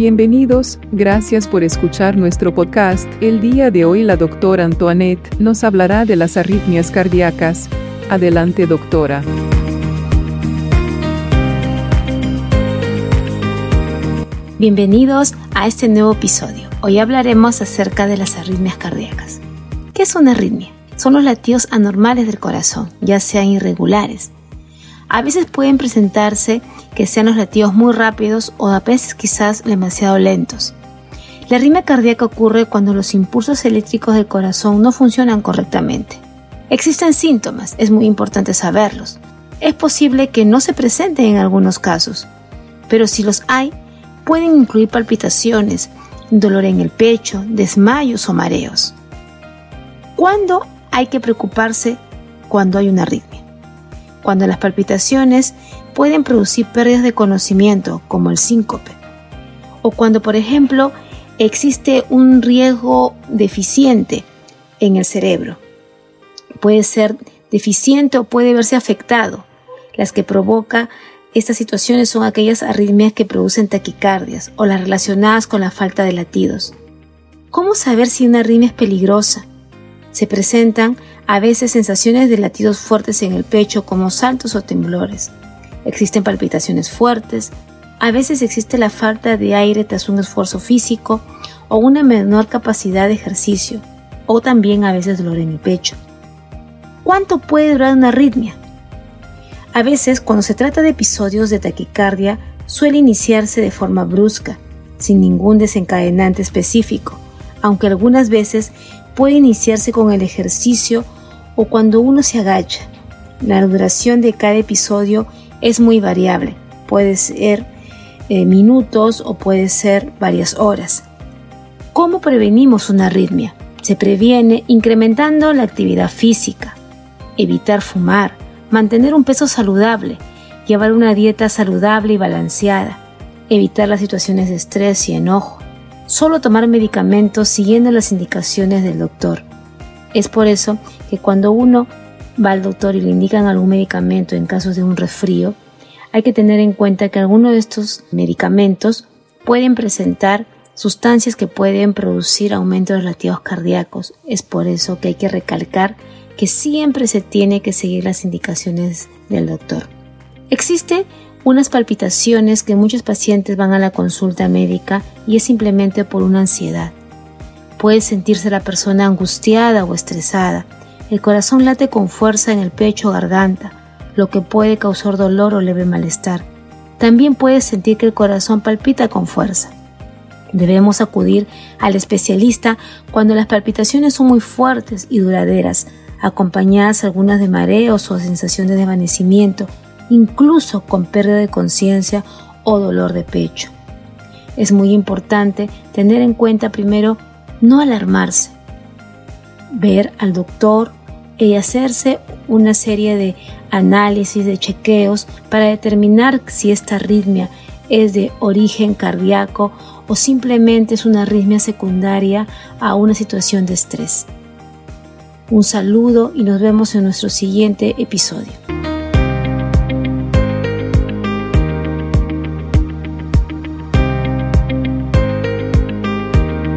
Bienvenidos, gracias por escuchar nuestro podcast. El día de hoy la doctora Antoinette nos hablará de las arritmias cardíacas. Adelante doctora. Bienvenidos a este nuevo episodio. Hoy hablaremos acerca de las arritmias cardíacas. ¿Qué es una arritmia? Son los latidos anormales del corazón, ya sean irregulares. A veces pueden presentarse que sean los latidos muy rápidos o a veces quizás demasiado lentos. La arritmia cardíaca ocurre cuando los impulsos eléctricos del corazón no funcionan correctamente. Existen síntomas, es muy importante saberlos. Es posible que no se presenten en algunos casos, pero si los hay, pueden incluir palpitaciones, dolor en el pecho, desmayos o mareos. ¿Cuándo hay que preocuparse cuando hay una arritmia? Cuando las palpitaciones pueden producir pérdidas de conocimiento, como el síncope, o cuando, por ejemplo, existe un riesgo deficiente en el cerebro. Puede ser deficiente o puede verse afectado. Las que provoca estas situaciones son aquellas arritmias que producen taquicardias o las relacionadas con la falta de latidos. ¿Cómo saber si una arritmia es peligrosa? Se presentan a veces sensaciones de latidos fuertes en el pecho como saltos o temblores. Existen palpitaciones fuertes, a veces existe la falta de aire tras un esfuerzo físico o una menor capacidad de ejercicio, o también a veces dolor en el pecho. ¿Cuánto puede durar una arritmia? A veces, cuando se trata de episodios de taquicardia, suele iniciarse de forma brusca, sin ningún desencadenante específico, aunque algunas veces puede iniciarse con el ejercicio o cuando uno se agacha. La duración de cada episodio es muy variable. Puede ser eh, minutos o puede ser varias horas. ¿Cómo prevenimos una arritmia? Se previene incrementando la actividad física, evitar fumar, mantener un peso saludable, llevar una dieta saludable y balanceada, evitar las situaciones de estrés y enojo, solo tomar medicamentos siguiendo las indicaciones del doctor. Es por eso que cuando uno va al doctor y le indican algún medicamento en caso de un resfrío, hay que tener en cuenta que algunos de estos medicamentos pueden presentar sustancias que pueden producir aumento de latidos cardíacos. Es por eso que hay que recalcar que siempre se tiene que seguir las indicaciones del doctor. Existe unas palpitaciones que muchos pacientes van a la consulta médica y es simplemente por una ansiedad. Puede sentirse la persona angustiada o estresada el corazón late con fuerza en el pecho o garganta, lo que puede causar dolor o leve malestar. También puedes sentir que el corazón palpita con fuerza. Debemos acudir al especialista cuando las palpitaciones son muy fuertes y duraderas, acompañadas algunas de mareos o sensación de desvanecimiento, incluso con pérdida de conciencia o dolor de pecho. Es muy importante tener en cuenta primero no alarmarse, ver al doctor y hacerse una serie de análisis, de chequeos para determinar si esta arritmia es de origen cardíaco o simplemente es una arritmia secundaria a una situación de estrés. Un saludo y nos vemos en nuestro siguiente episodio.